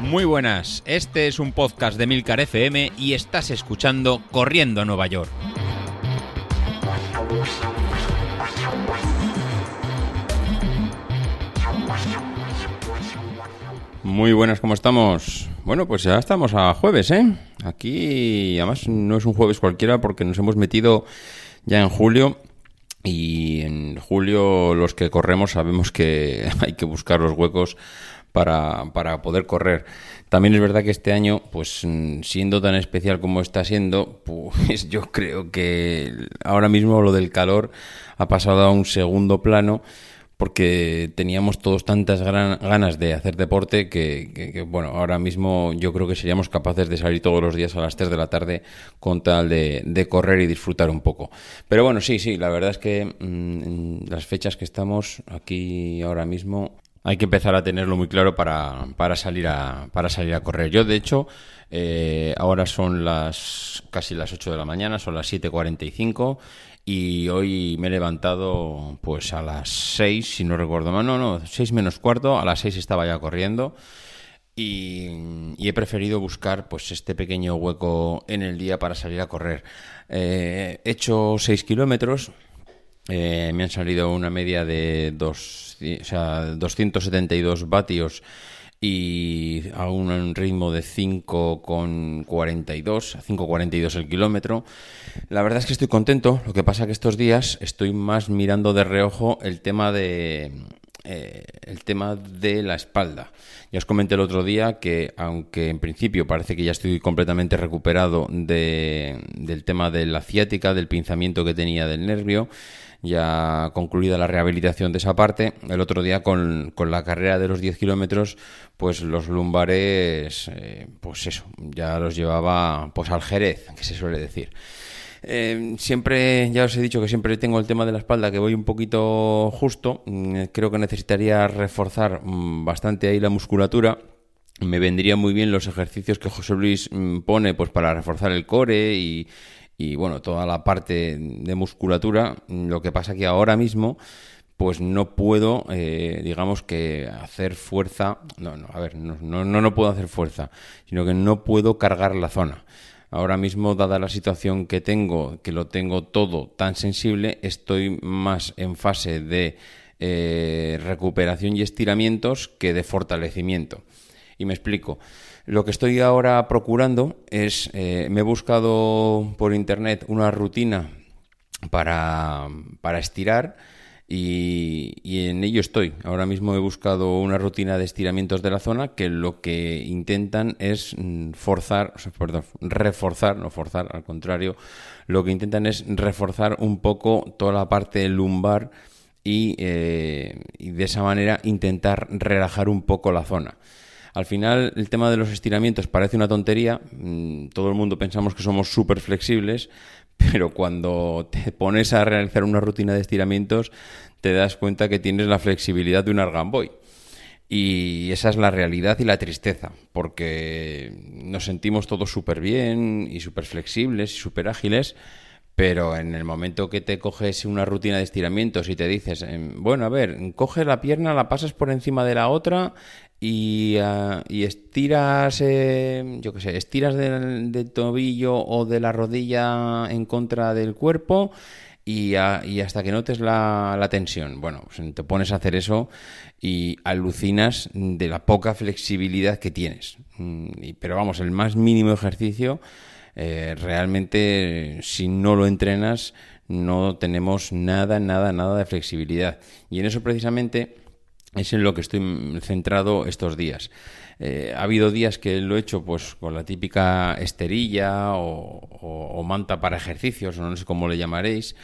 Muy buenas, este es un podcast de Milcar FM y estás escuchando Corriendo a Nueva York. Muy buenas, ¿cómo estamos? Bueno, pues ya estamos a jueves, ¿eh? Aquí, además, no es un jueves cualquiera porque nos hemos metido ya en julio y en julio los que corremos sabemos que hay que buscar los huecos para, para, poder correr. También es verdad que este año, pues siendo tan especial como está siendo, pues yo creo que ahora mismo lo del calor ha pasado a un segundo plano porque teníamos todos tantas ganas de hacer deporte que, bueno, ahora mismo yo creo que seríamos capaces de salir todos los días a las 3 de la tarde con tal de, correr y disfrutar un poco. Pero bueno, sí, sí, la verdad es que mm, las fechas que estamos aquí ahora mismo hay que empezar a tenerlo muy claro para, para, salir, a, para salir a correr. Yo, de hecho, eh, ahora son las casi las 8 de la mañana, son las 7.45 y hoy me he levantado pues a las 6, si no recuerdo mal, no, no, 6 menos cuarto, a las 6 estaba ya corriendo. Y, he preferido buscar pues este pequeño hueco en el día para salir a correr. Eh, he hecho 6 kilómetros, eh, me han salido una media de dos, o sea, 272 vatios y a un ritmo de 5,42, 5,42 el kilómetro. La verdad es que estoy contento, lo que pasa que estos días estoy más mirando de reojo el tema de, eh, el tema de la espalda. Ya os comenté el otro día que, aunque en principio parece que ya estoy completamente recuperado de, del tema de la ciática, del pinzamiento que tenía del nervio, ya concluida la rehabilitación de esa parte, el otro día con, con la carrera de los 10 kilómetros, pues los lumbares, eh, pues eso, ya los llevaba pues al Jerez, que se suele decir. Eh, siempre, ya os he dicho que siempre tengo el tema de la espalda que voy un poquito justo. Mm, creo que necesitaría reforzar mm, bastante ahí la musculatura. Me vendría muy bien los ejercicios que José Luis mm, pone pues para reforzar el core y, bueno, toda la parte de musculatura. Lo que pasa que ahora mismo pues no puedo, eh, digamos que hacer fuerza, no, no, a ver, no, no, no puedo hacer fuerza, sino que no puedo cargar la zona. Ahora mismo, dada la situación que tengo, que lo tengo todo tan sensible, estoy más en fase de eh, recuperación y estiramientos que de fortalecimiento. Y me explico. Lo que estoy ahora procurando es, eh, me he buscado por internet una rutina para, para estirar y, en ello estoy. Ahora mismo he buscado una rutina de estiramientos de la zona que lo que intentan es mm, forzar, perdón, reforzar, no forzar, al contrario, lo que intentan es reforzar un poco toda la parte lumbar y, eh, y de esa manera intentar relajar un poco la zona. Al final, el tema de los estiramientos parece una tontería. Mm, todo el mundo pensamos que somos súper flexibles, pero cuando te pones a realizar una rutina de estiramientos te das cuenta que tienes la flexibilidad de un argamboy. Y esa es la realidad y la tristeza, porque nos sentimos todos súper bien y súper flexibles y súper ágiles, pero en el momento que te coges una rutina de estiramientos y te dices, em, bueno, a ver, coges la pierna, la pasas por encima de la otra y, ah, estiras, eh, yo qué sé, estiras del, tobillo o de la rodilla en contra del cuerpo y, hasta que notes la, tensión. Bueno, pues te pones a hacer eso y alucinas de la poca flexibilidad que tienes. Mm, pero vamos, el más mínimo ejercicio, eh, realmente si no lo entrenas, no tenemos nada, nada, nada de flexibilidad. Y en eso precisamente es en lo que estoy centrado estos días. Eh, ha habido días que lo he hecho pues con la típica esterilla o, manta para ejercicios, no sé cómo le llamaréis,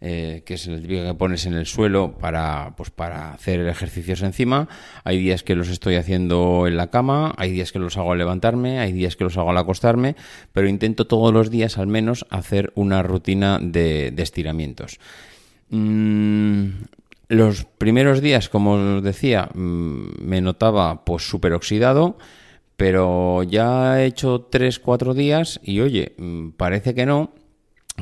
eh, que es el típico que pones en el suelo para, pues, para hacer ejercicios encima. Hay días que los estoy haciendo en la cama, hay días que los hago al levantarme, hay días que los hago al acostarme, pero intento todos los días al menos hacer una rutina de, estiramientos. Mm, los primeros días, como os decía, mm, me notaba pues súper oxidado, pero ya he hecho 3-4 días y oye, mm, parece que no.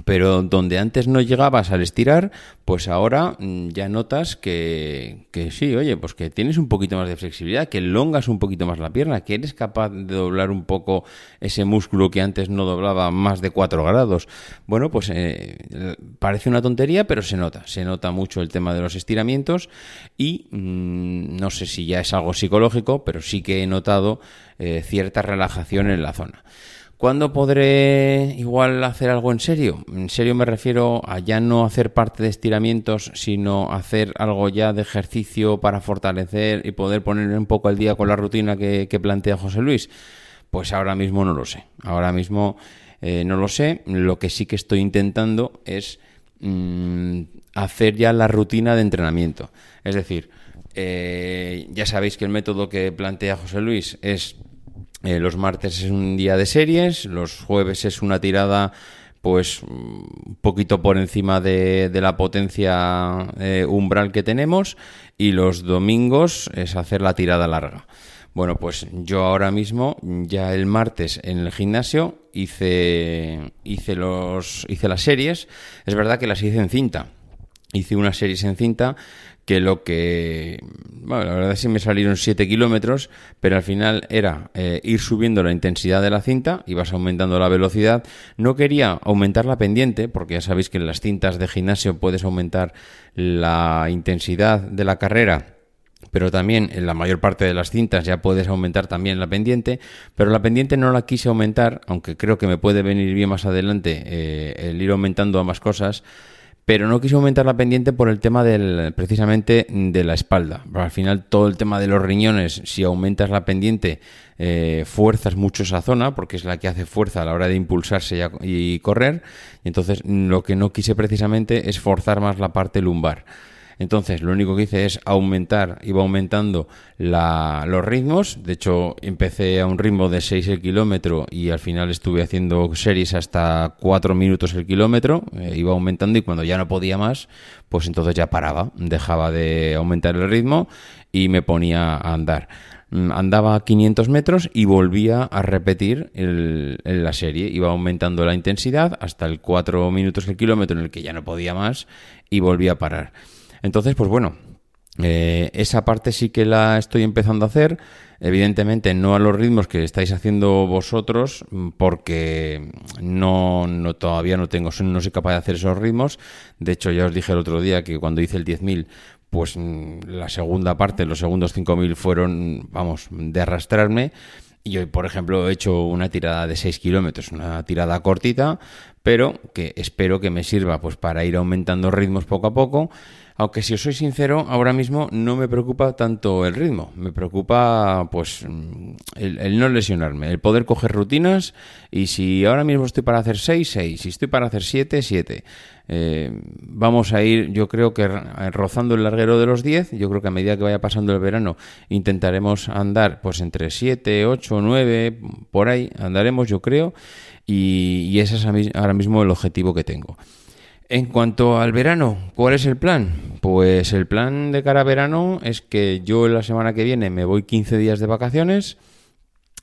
Pero donde antes no llegabas al estirar, pues ahora mm, ya notas que, que, sí, oye, pues que tienes un poquito más de flexibilidad, que longas un poquito más la pierna, que eres capaz de doblar un poco ese músculo que antes no doblaba más de 4 grados. Bueno, pues eh, parece una tontería, pero se nota, se nota mucho el tema de los estiramientos y mm, no sé si ya es algo psicológico, pero sí que he notado eh, cierta relajación en la zona. ¿Cuándo podré igual hacer algo en serio? En serio me refiero a ya no hacer parte de estiramientos, sino hacer algo ya de ejercicio para fortalecer y poder poner un poco al día con la rutina que, plantea José Luis. Pues ahora mismo no lo sé. Ahora mismo eh, no lo sé. Lo que sí que estoy intentando es mm, hacer ya la rutina de entrenamiento. Es decir, eh, ya sabéis que el método que plantea José Luis es eh, los martes es un día de series, los jueves es una tirada pues un poquito por encima de, la potencia eh, umbral que tenemos y los domingos es hacer la tirada larga. Bueno, pues yo ahora mismo, ya el martes en el gimnasio, hice, hice, los, hice las series. Es verdad que las hice en cinta. Hice unas series en cinta que lo que... Bueno, la verdad que me salieron 7 kilómetros, pero al final era eh, ir subiendo la intensidad de la cinta, ibas aumentando la velocidad. No quería aumentar la pendiente, porque ya sabéis que en las cintas de gimnasio puedes aumentar la intensidad de la carrera pero también en la mayor parte de las cintas ya puedes aumentar también la pendiente, pero la pendiente no la quise aumentar, aunque creo que me puede venir bien más adelante eh, el ir aumentando ambas cosas, pero no quiso aumentar la pendiente por el tema del, precisamente de la espalda. al final todo el tema de los riñones, si aumentas la pendiente, eh, fuerzas mucho esa zona, porque es la que hace fuerza a la hora de impulsarse y, y correr. Entonces lo que no quise precisamente es forzar más la parte lumbar. Entonces, lo único que hice es aumentar, iba aumentando los ritmos. De hecho, empecé a un ritmo de 6 el kilómetro y al final estuve haciendo series hasta 4 minutos el kilómetro. Eh, iba aumentando y cuando ya no podía más, pues entonces ya paraba, dejaba de aumentar el ritmo y me ponía a andar mm, andaba 500 metros y volvía a repetir la serie. Iba aumentando la intensidad hasta el 4 minutos el kilómetro en el que ya no podía más y volvía a parar. Entonces, pues bueno, eh, esa parte sí que la estoy empezando a hacer. Evidentemente no a los ritmos que estáis haciendo vosotros, porque no, no todavía no tengo, no soy capaz de hacer esos ritmos. De hecho, ya os dije el otro día que cuando hice el 10.000, pues mm, la segunda parte, los segundos 5.000 fueron, vamos, de arrastrarme. Y hoy, por ejemplo, he hecho una tirada de 6 kilómetros, una tirada cortita, pero que espero que me sirva pues para ir aumentando ritmos poco a poco. Aunque si os soy sincero, ahora mismo no me preocupa tanto el ritmo, me preocupa pues el, no lesionarme, el poder coger rutinas. Y si ahora mismo estoy para hacer 6, 6, si estoy para hacer 7, 7. Eh, vamos a ir, yo creo que rozando el larguero de los 10, yo creo que a medida que vaya pasando el verano intentaremos andar pues entre 7, 8, 9, por ahí. Andaremos yo creo. Y, y ese es ahora mismo el objetivo que tengo. En cuanto al verano, ¿cuál es el plan? Pues el plan de cara a verano es que yo la semana que viene me voy 15 días de vacaciones.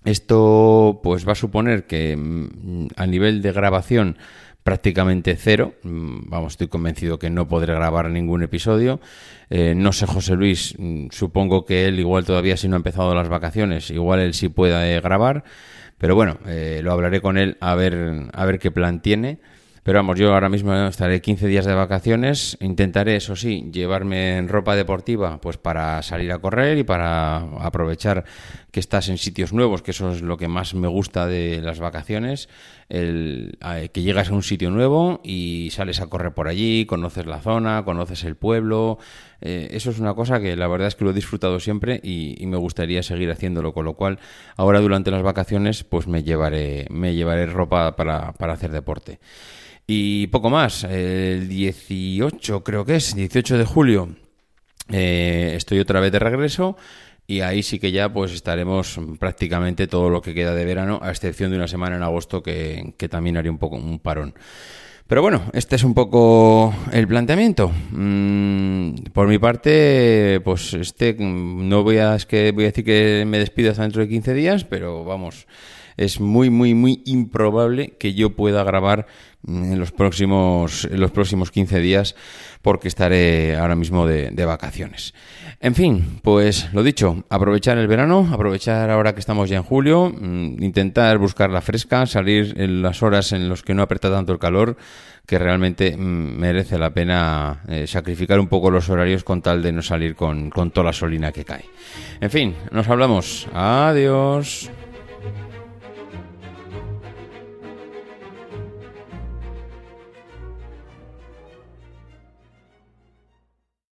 Esto pues va a suponer que mm, a nivel de grabación prácticamente cero. Mm, vamos, estoy convencido que no podré grabar ningún episodio. Eh, no sé, José Luis, mm, supongo que él igual todavía si no ha empezado las vacaciones, igual él sí puede grabar. Pero bueno, eh, lo hablaré con él a ver, a ver qué plan tiene. Pero vamos, yo ahora mismo estaré 15 días de vacaciones. Intentaré, eso sí, llevarme en ropa deportiva pues para salir a correr y para aprovechar que estás en sitios nuevos, que eso es lo que más me gusta de las vacaciones, el, que llegas a un sitio nuevo y sales a correr por allí, conoces la zona, conoces el pueblo. Eh, eso es una cosa que la verdad es que lo he disfrutado siempre y, me gustaría seguir haciéndolo, con lo cual ahora durante las vacaciones pues me llevaré, me llevaré ropa para, para hacer deporte. Y poco más, el 18 creo que es, 18 de julio, eh, estoy otra vez de regreso y ahí sí que ya pues estaremos prácticamente todo lo que queda de verano, a excepción de una semana en agosto que, también haré un poco un parón. Pero bueno, este es un poco el planteamiento. Mm, por mi parte, pues este no voy a es que voy a decir que me despido hasta dentro de 15 días, pero vamos, es muy muy muy improbable que yo pueda grabar en los próximos, los próximos 15 días porque estaré ahora mismo de, de, vacaciones. En fin, pues lo dicho, aprovechar el verano, aprovechar ahora que estamos ya en julio, mm, intentar buscar la fresca, salir en las horas en las que no aprieta tanto el calor, que realmente mm, merece la pena eh, sacrificar un poco los horarios con tal de no salir con, con toda la solina que cae. En fin, nos hablamos. Adiós.